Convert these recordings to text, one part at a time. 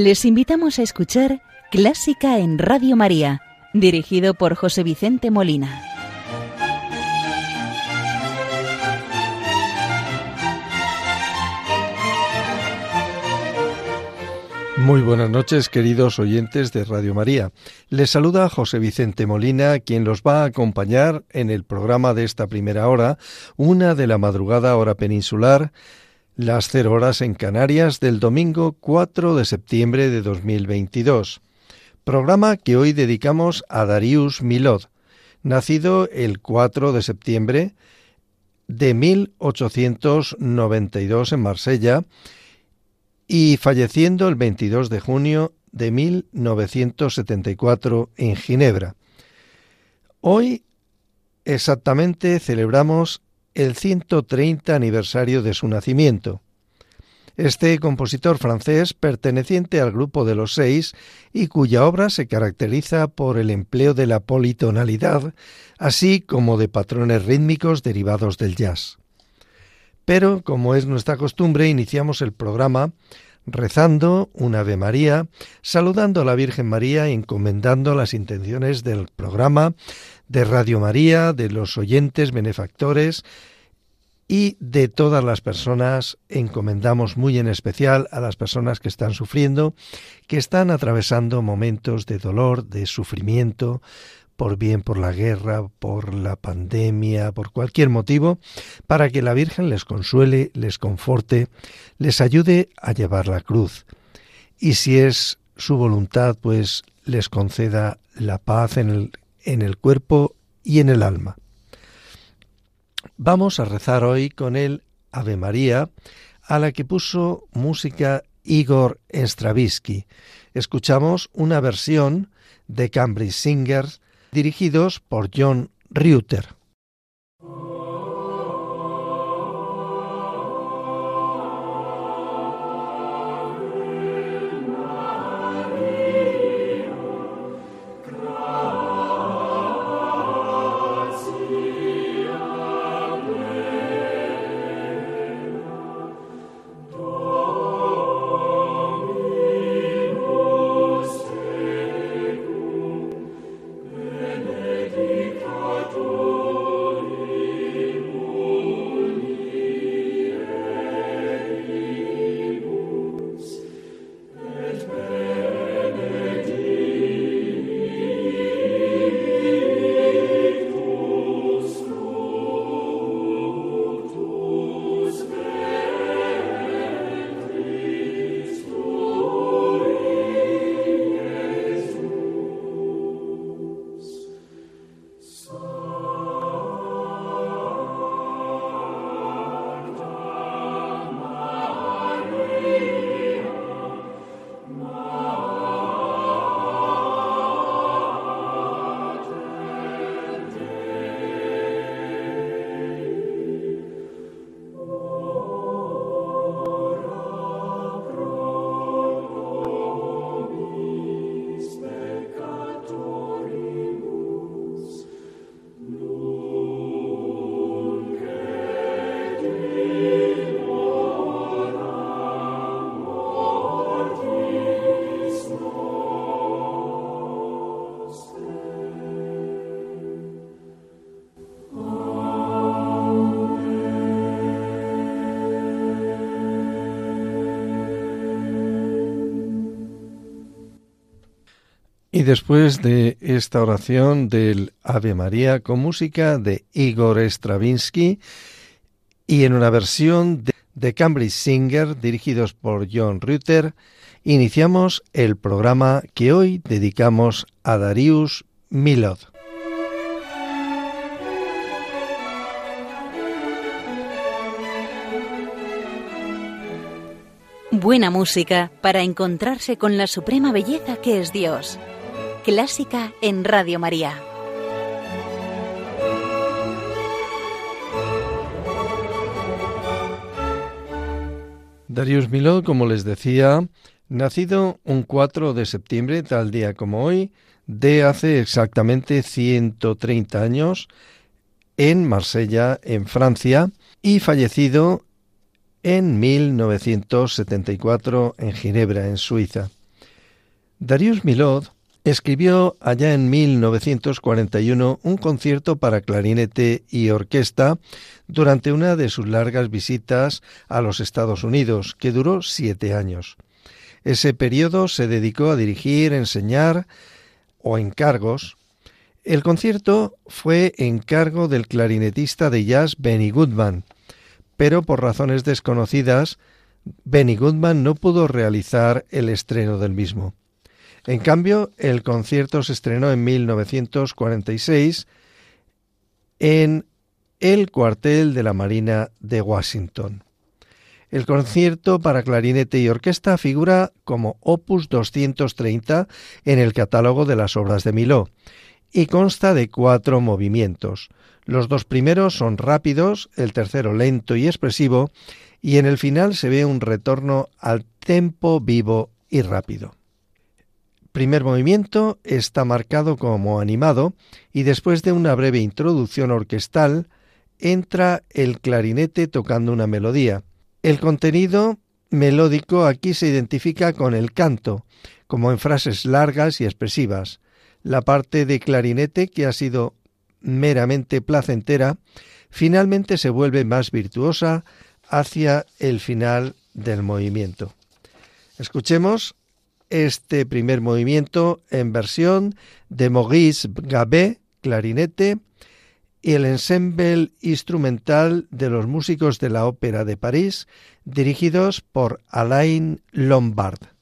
Les invitamos a escuchar Clásica en Radio María, dirigido por José Vicente Molina. Muy buenas noches, queridos oyentes de Radio María. Les saluda José Vicente Molina, quien los va a acompañar en el programa de esta primera hora, una de la madrugada hora peninsular, las cero horas en Canarias del domingo 4 de septiembre de 2022. Programa que hoy dedicamos a Darius Milod, nacido el 4 de septiembre de 1892 en Marsella y falleciendo el 22 de junio de 1974 en Ginebra. Hoy exactamente celebramos el 130 aniversario de su nacimiento. Este compositor francés, perteneciente al grupo de los seis y cuya obra se caracteriza por el empleo de la politonalidad, así como de patrones rítmicos derivados del jazz. Pero, como es nuestra costumbre, iniciamos el programa rezando un Ave María, saludando a la Virgen María y encomendando las intenciones del programa de Radio María, de los oyentes, benefactores y de todas las personas. Encomendamos muy en especial a las personas que están sufriendo, que están atravesando momentos de dolor, de sufrimiento, por bien por la guerra, por la pandemia, por cualquier motivo, para que la Virgen les consuele, les conforte, les ayude a llevar la cruz. Y si es su voluntad, pues les conceda la paz en el, en el cuerpo y en el alma. Vamos a rezar hoy con el Ave María, a la que puso música Igor Stravinsky. Escuchamos una versión de Cambridge Singers dirigidos por John Reuter. Y después de esta oración del Ave María con música de Igor Stravinsky y en una versión de, Cambridge Singer dirigidos por John Rutter, iniciamos el programa que hoy dedicamos a Darius Milod. Buena música para encontrarse con la suprema belleza que es Dios. Clásica en Radio María. Darius Milod, como les decía, nacido un 4 de septiembre, tal día como hoy, de hace exactamente 130 años, en Marsella, en Francia, y fallecido en 1974 en Ginebra, en Suiza. Darius Milhaud escribió allá en 1941 un concierto para clarinete y orquesta durante una de sus largas visitas a los Estados Unidos, que duró siete años. Ese periodo se dedicó a dirigir, enseñar o encargos. El concierto fue encargo del clarinetista de jazz Benny Goodman, pero por razones desconocidas, Benny Goodman no pudo realizar el estreno del mismo. En cambio, el concierto se estrenó en 1946 en el cuartel de la Marina de Washington. El concierto para clarinete y orquesta figura como opus 230 en el catálogo de las obras de Miló y consta de cuatro movimientos. Los dos primeros son rápidos, el tercero lento y expresivo, y en el final se ve un retorno al tempo vivo y rápido primer movimiento está marcado como animado y después de una breve introducción orquestal entra el clarinete tocando una melodía. El contenido melódico aquí se identifica con el canto, como en frases largas y expresivas. La parte de clarinete, que ha sido meramente placentera, finalmente se vuelve más virtuosa hacia el final del movimiento. Escuchemos este primer movimiento en versión de Maurice Gabé, clarinete, y el ensemble instrumental de los músicos de la Ópera de París, dirigidos por Alain Lombard.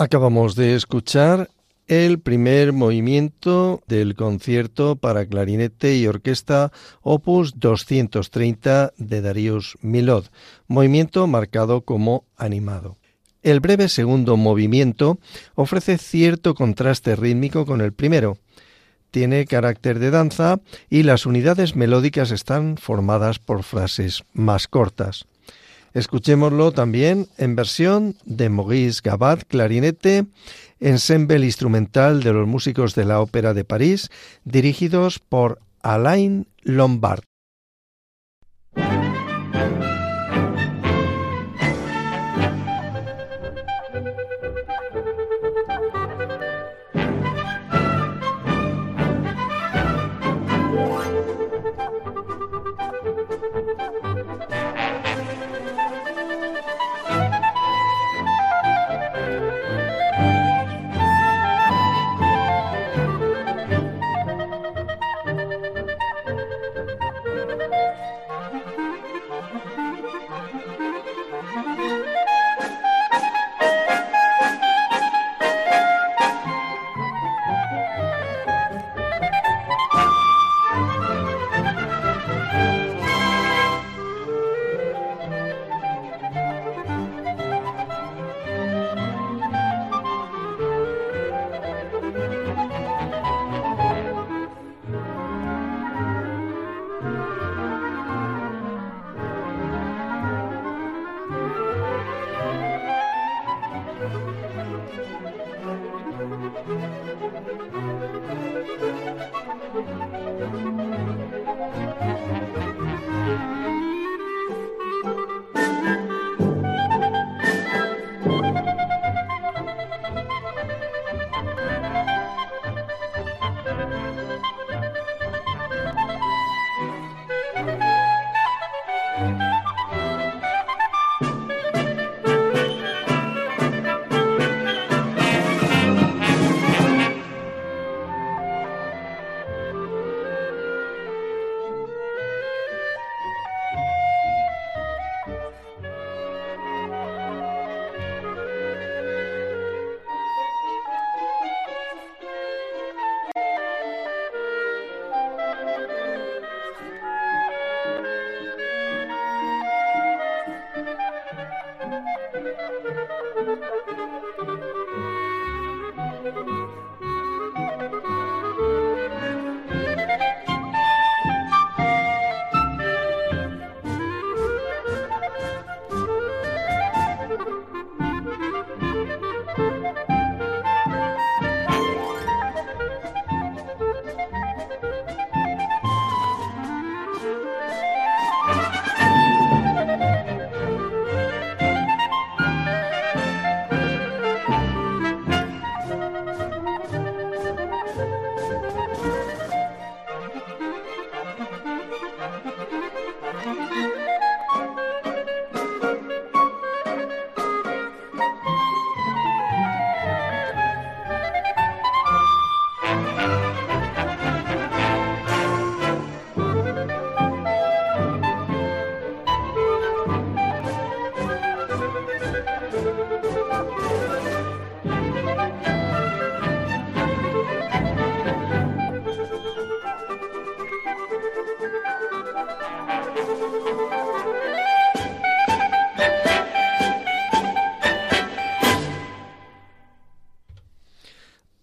Acabamos de escuchar el primer movimiento del concierto para clarinete y orquesta opus 230 de Darius Milod, movimiento marcado como animado. El breve segundo movimiento ofrece cierto contraste rítmico con el primero. Tiene carácter de danza y las unidades melódicas están formadas por frases más cortas. Escuchémoslo también en versión de Maurice Gabat, clarinete, ensemble instrumental de los músicos de la Ópera de París, dirigidos por Alain Lombard.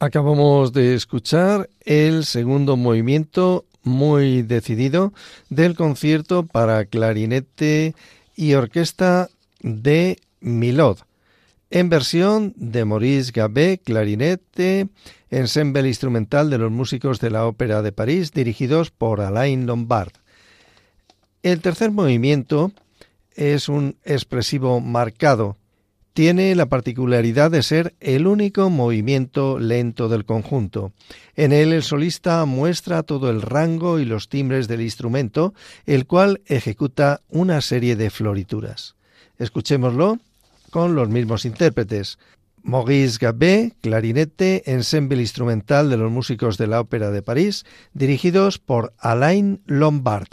Acabamos de escuchar el segundo movimiento muy decidido del concierto para clarinete y orquesta de Milod, en versión de Maurice Gabé, clarinete, ensemble instrumental de los músicos de la Ópera de París, dirigidos por Alain Lombard. El tercer movimiento es un expresivo marcado tiene la particularidad de ser el único movimiento lento del conjunto. En él el solista muestra todo el rango y los timbres del instrumento, el cual ejecuta una serie de florituras. Escuchémoslo con los mismos intérpretes. Maurice Gabé, clarinete, ensemble instrumental de los músicos de la Ópera de París, dirigidos por Alain Lombard.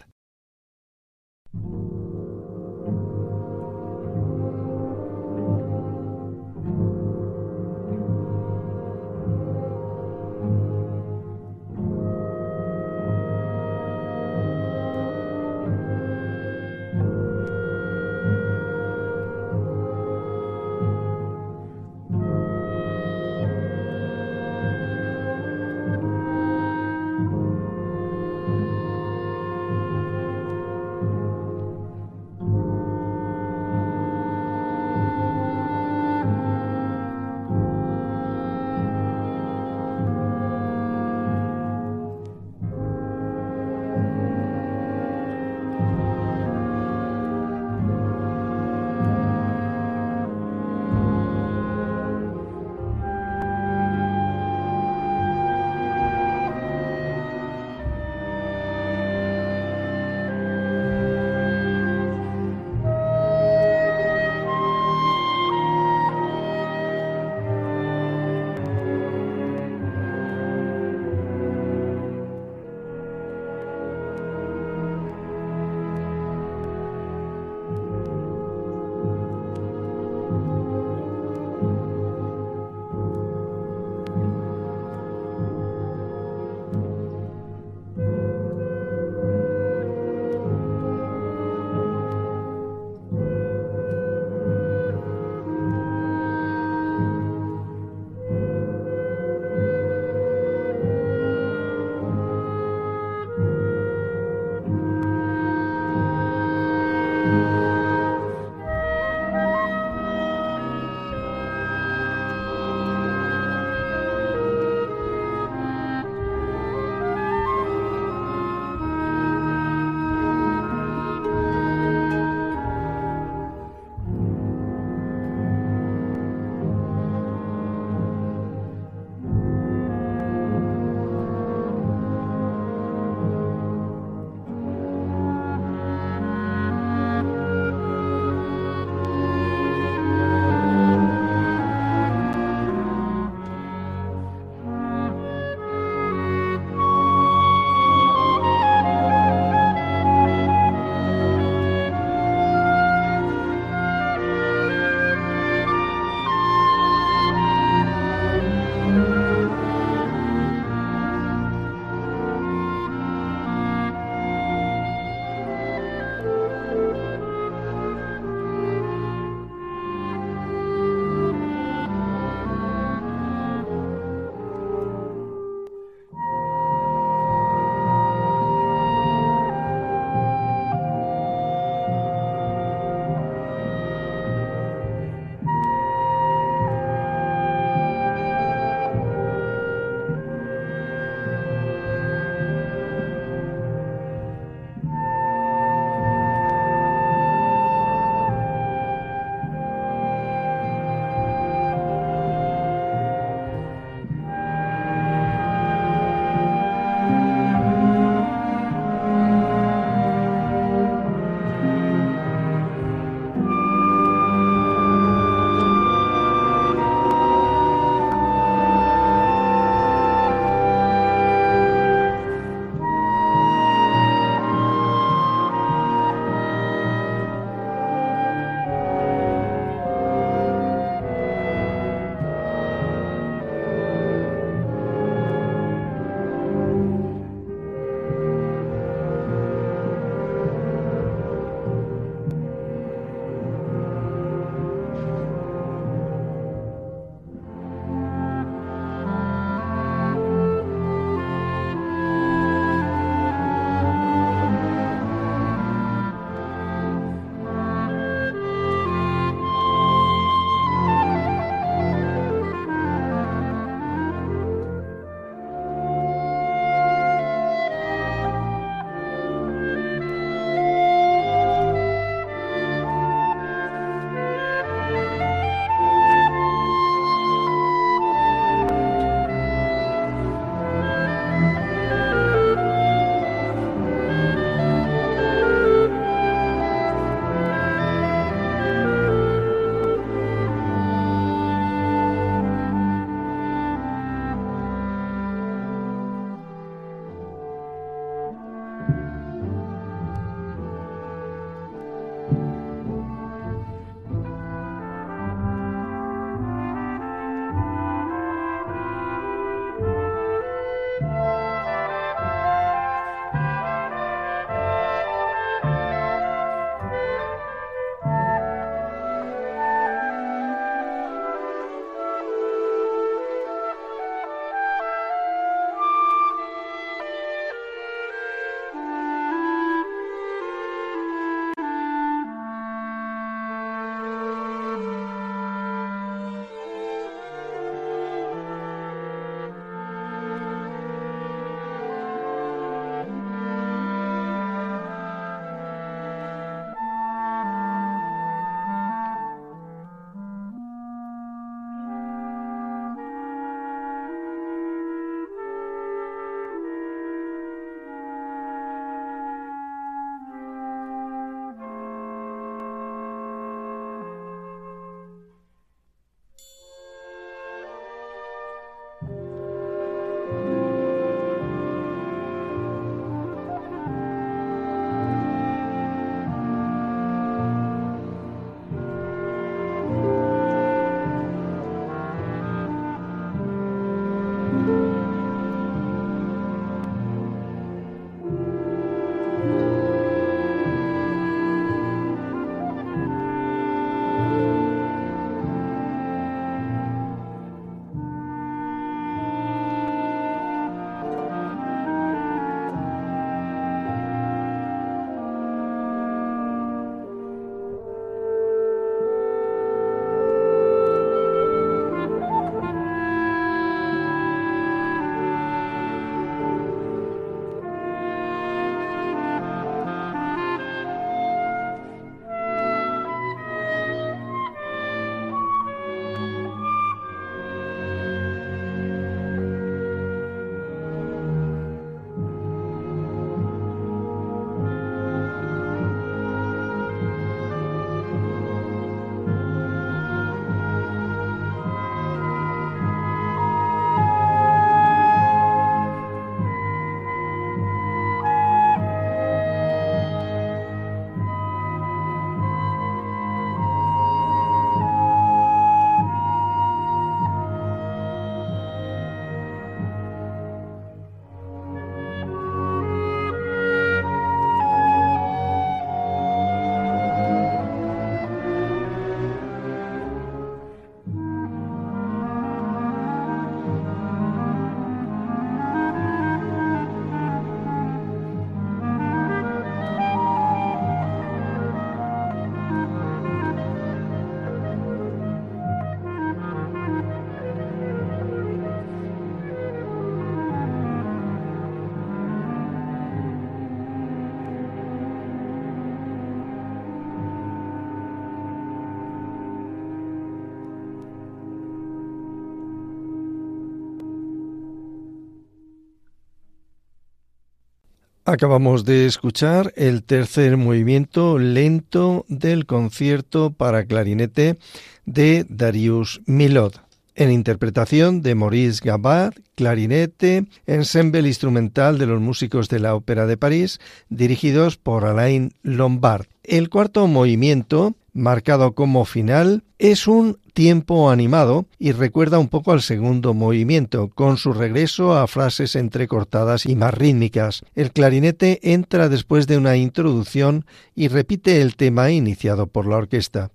Acabamos de escuchar el tercer movimiento lento del concierto para clarinete de Darius Milod, en interpretación de Maurice Gabad, clarinete, ensemble instrumental de los músicos de la Ópera de París, dirigidos por Alain Lombard. El cuarto movimiento, marcado como final, es un tiempo animado y recuerda un poco al segundo movimiento, con su regreso a frases entrecortadas y más rítmicas. El clarinete entra después de una introducción y repite el tema iniciado por la orquesta.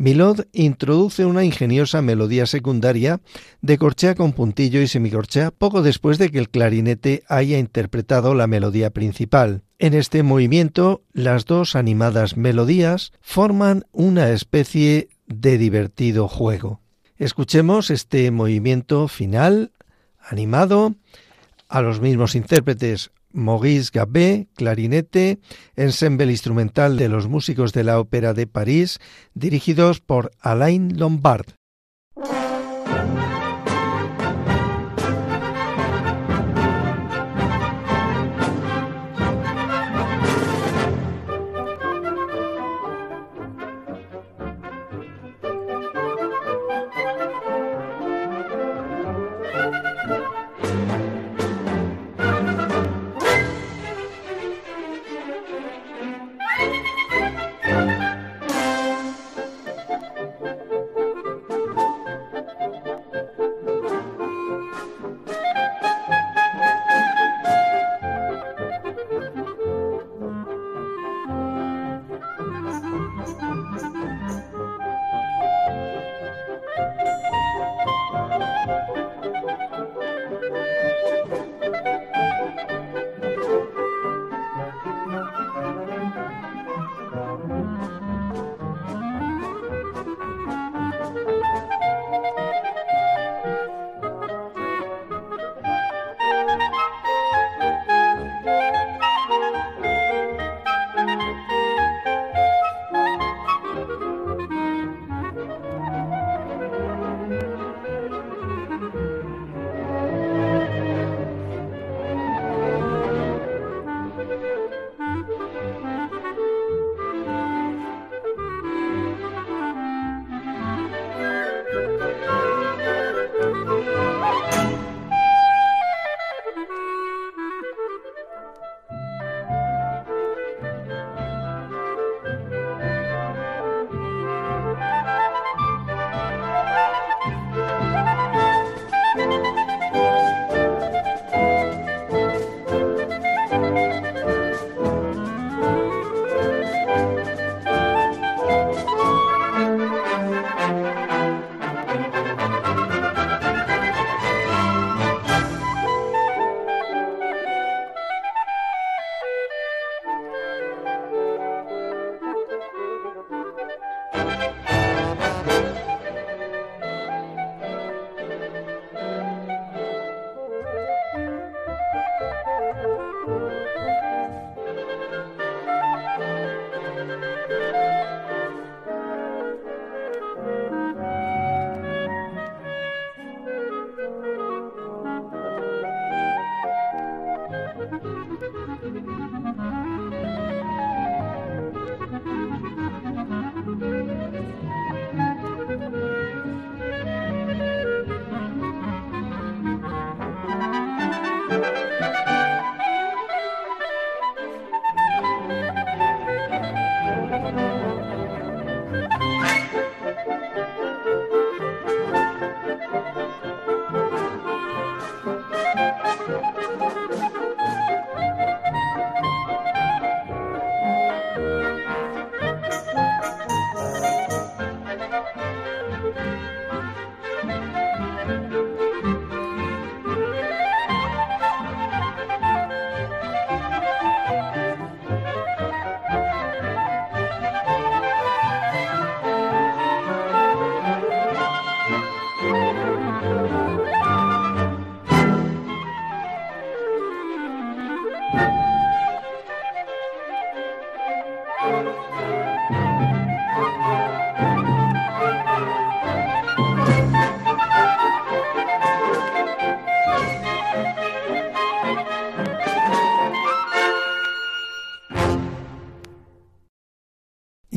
Milod introduce una ingeniosa melodía secundaria de corchea con puntillo y semicorchea poco después de que el clarinete haya interpretado la melodía principal. En este movimiento, las dos animadas melodías forman una especie de divertido juego. Escuchemos este movimiento final, animado, a los mismos intérpretes Maurice Gabé, clarinete, ensemble instrumental de los músicos de la Ópera de París, dirigidos por Alain Lombard.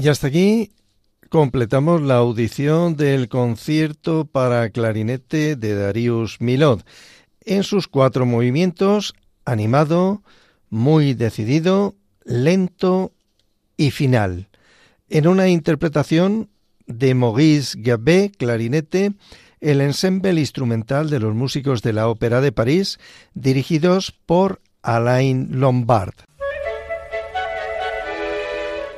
Y hasta aquí completamos la audición del concierto para clarinete de Darius Milod en sus cuatro movimientos, animado, muy decidido, lento y final, en una interpretación de Maurice Gabé, clarinete, el ensemble instrumental de los músicos de la Ópera de París, dirigidos por Alain Lombard.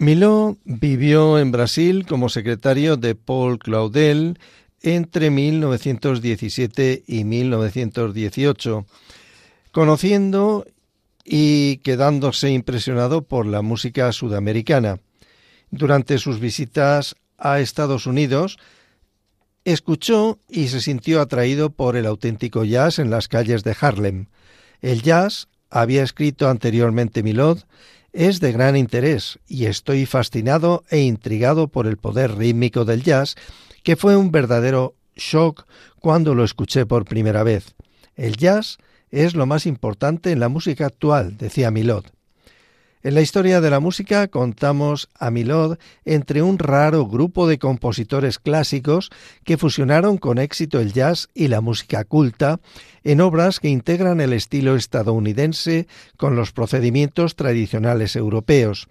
Miló vivió en Brasil como secretario de Paul Claudel entre 1917 y 1918, conociendo y quedándose impresionado por la música sudamericana. Durante sus visitas a Estados Unidos, escuchó y se sintió atraído por el auténtico jazz en las calles de Harlem. El jazz, había escrito anteriormente Milod, es de gran interés y estoy fascinado e intrigado por el poder rítmico del jazz, que fue un verdadero shock cuando lo escuché por primera vez. El jazz es lo más importante en la música actual, decía Milod. En la historia de la música contamos a Milod entre un raro grupo de compositores clásicos que fusionaron con éxito el jazz y la música culta en obras que integran el estilo estadounidense con los procedimientos tradicionales europeos.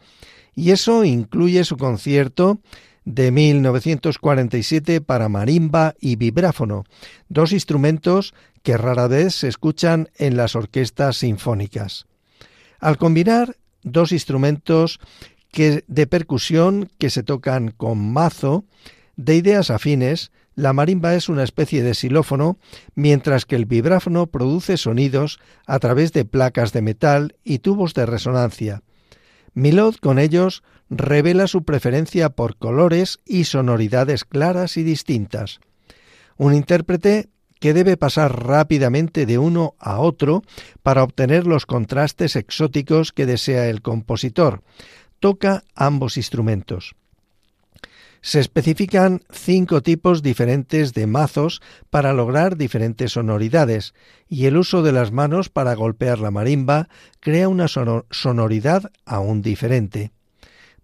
Y eso incluye su concierto de 1947 para marimba y vibráfono, dos instrumentos que rara vez se escuchan en las orquestas sinfónicas. Al combinar dos instrumentos de percusión que se tocan con mazo, de ideas afines, la marimba es una especie de xilófono, mientras que el vibráfono produce sonidos a través de placas de metal y tubos de resonancia. Milod con ellos revela su preferencia por colores y sonoridades claras y distintas. Un intérprete que debe pasar rápidamente de uno a otro para obtener los contrastes exóticos que desea el compositor. Toca ambos instrumentos. Se especifican cinco tipos diferentes de mazos para lograr diferentes sonoridades, y el uso de las manos para golpear la marimba crea una sonoridad aún diferente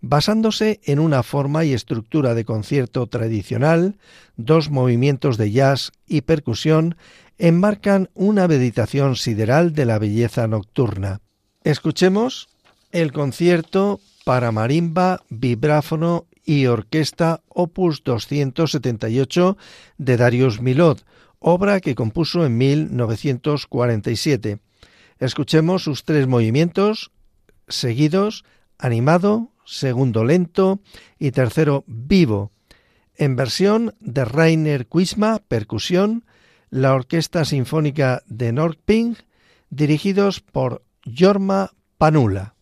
basándose en una forma y estructura de concierto tradicional, dos movimientos de jazz y percusión enmarcan una meditación sideral de la belleza nocturna. Escuchemos el concierto para marimba, vibráfono y orquesta opus 278 de Darius Milod, obra que compuso en 1947. Escuchemos sus tres movimientos seguidos, animado, segundo lento y tercero vivo, en versión de Rainer Kuisma, percusión, la Orquesta Sinfónica de Norrping, dirigidos por Jorma Panula.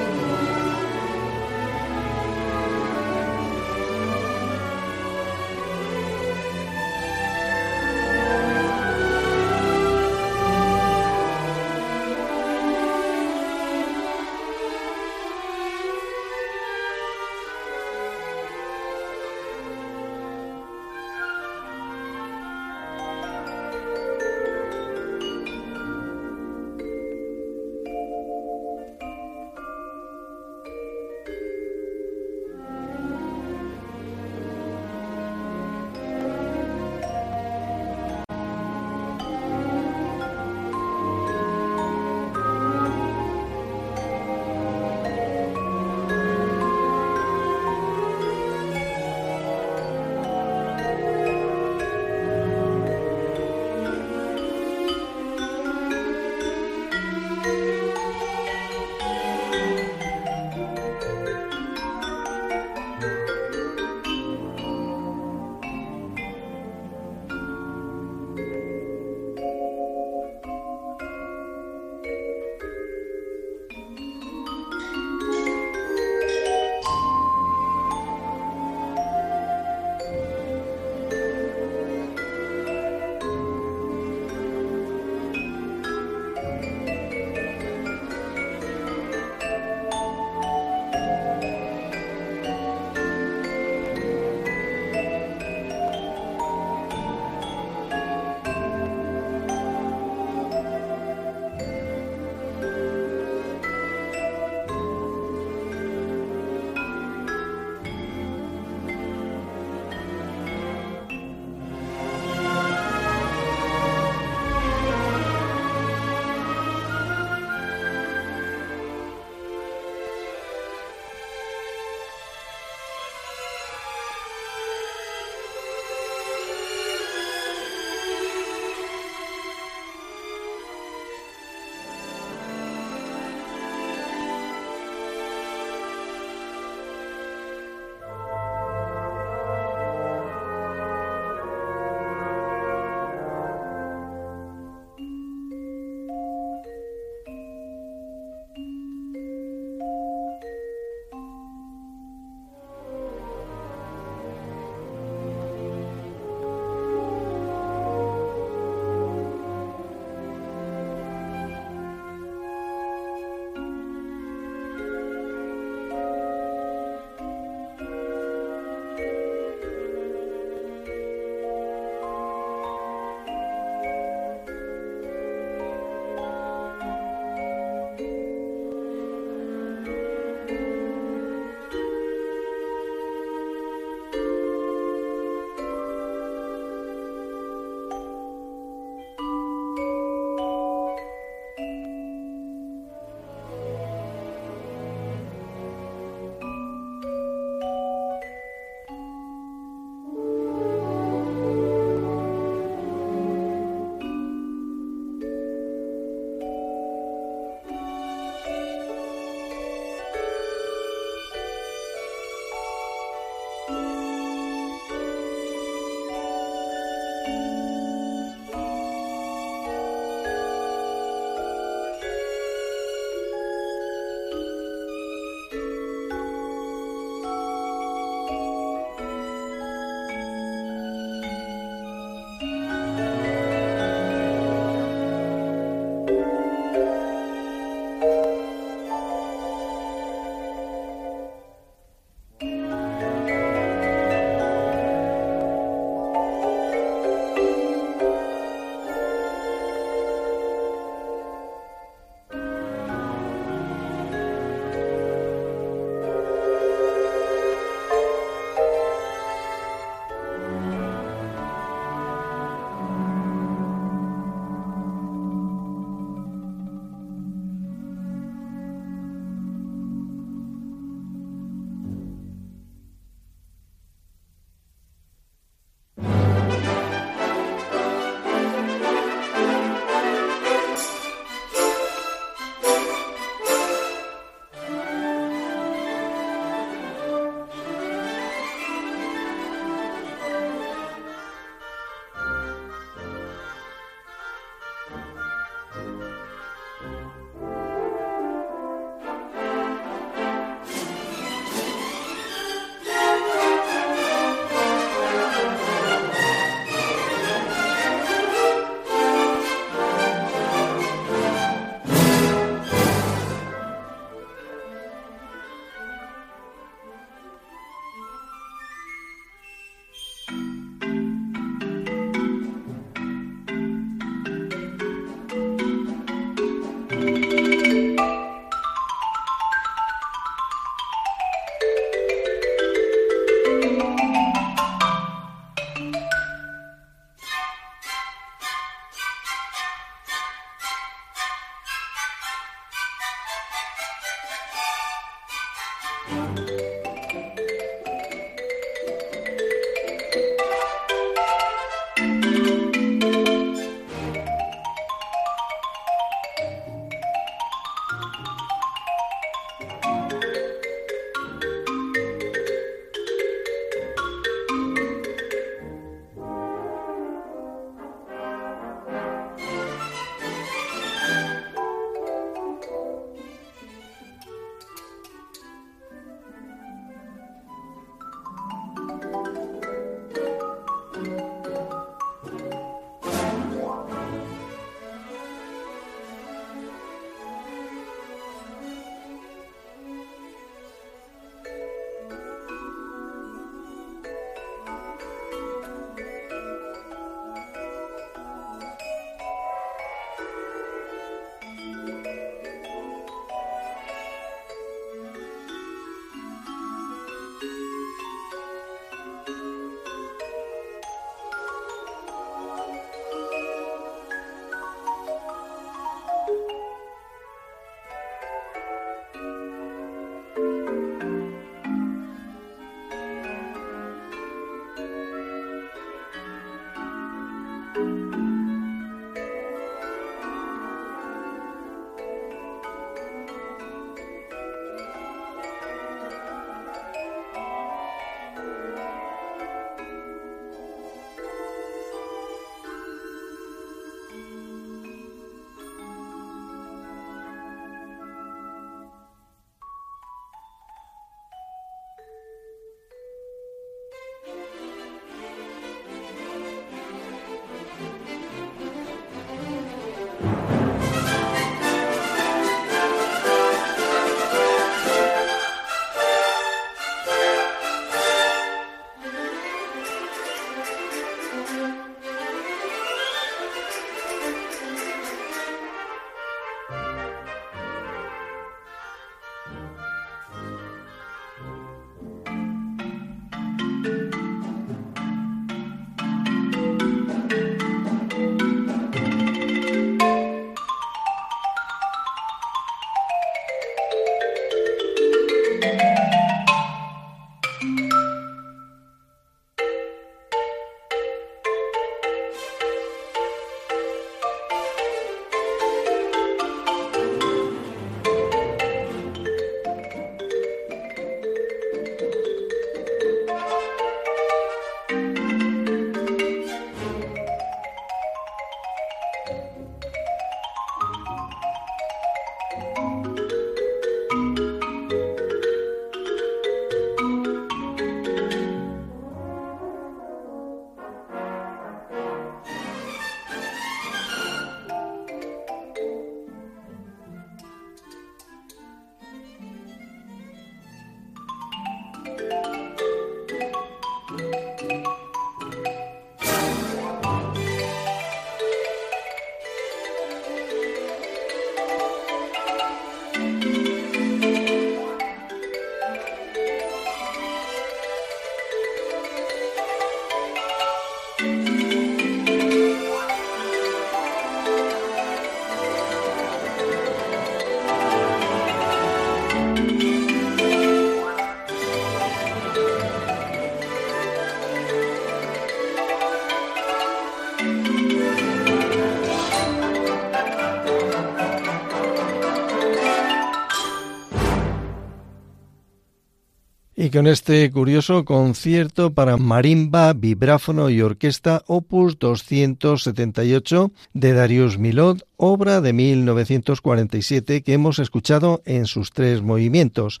Con este curioso concierto para marimba, vibráfono y orquesta opus 278 de Darius Milhaud, obra de 1947 que hemos escuchado en sus tres movimientos,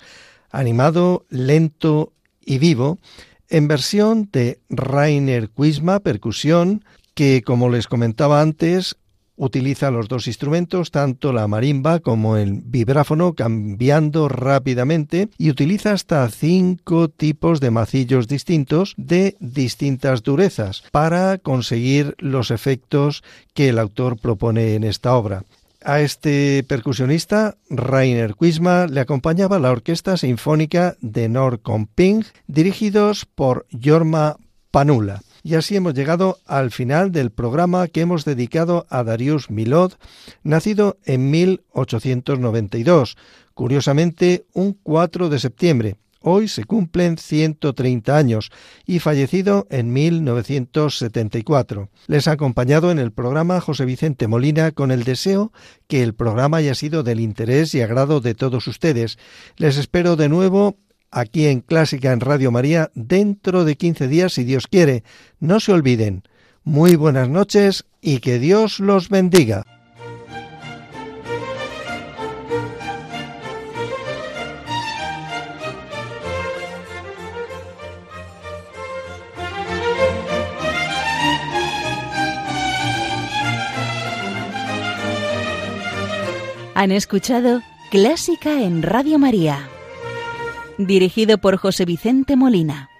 animado, lento y vivo, en versión de Rainer Quisma, percusión, que como les comentaba antes, utiliza los dos instrumentos, tanto la marimba como el vibráfono, cambiando rápidamente y utiliza hasta cinco tipos de macillos distintos de distintas durezas para conseguir los efectos que el autor propone en esta obra. A este percusionista, Rainer Quisma, le acompañaba la Orquesta Sinfónica de Norrköping, dirigidos por Jorma Panula. Y así hemos llegado al final del programa que hemos dedicado a Darius Milod, nacido en 1892, curiosamente un 4 de septiembre. Hoy se cumplen 130 años y fallecido en 1974. Les ha acompañado en el programa José Vicente Molina con el deseo que el programa haya sido del interés y agrado de todos ustedes. Les espero de nuevo aquí en Clásica en Radio María dentro de 15 días si Dios quiere. No se olviden. Muy buenas noches y que Dios los bendiga. Han escuchado Clásica en Radio María, dirigido por José Vicente Molina.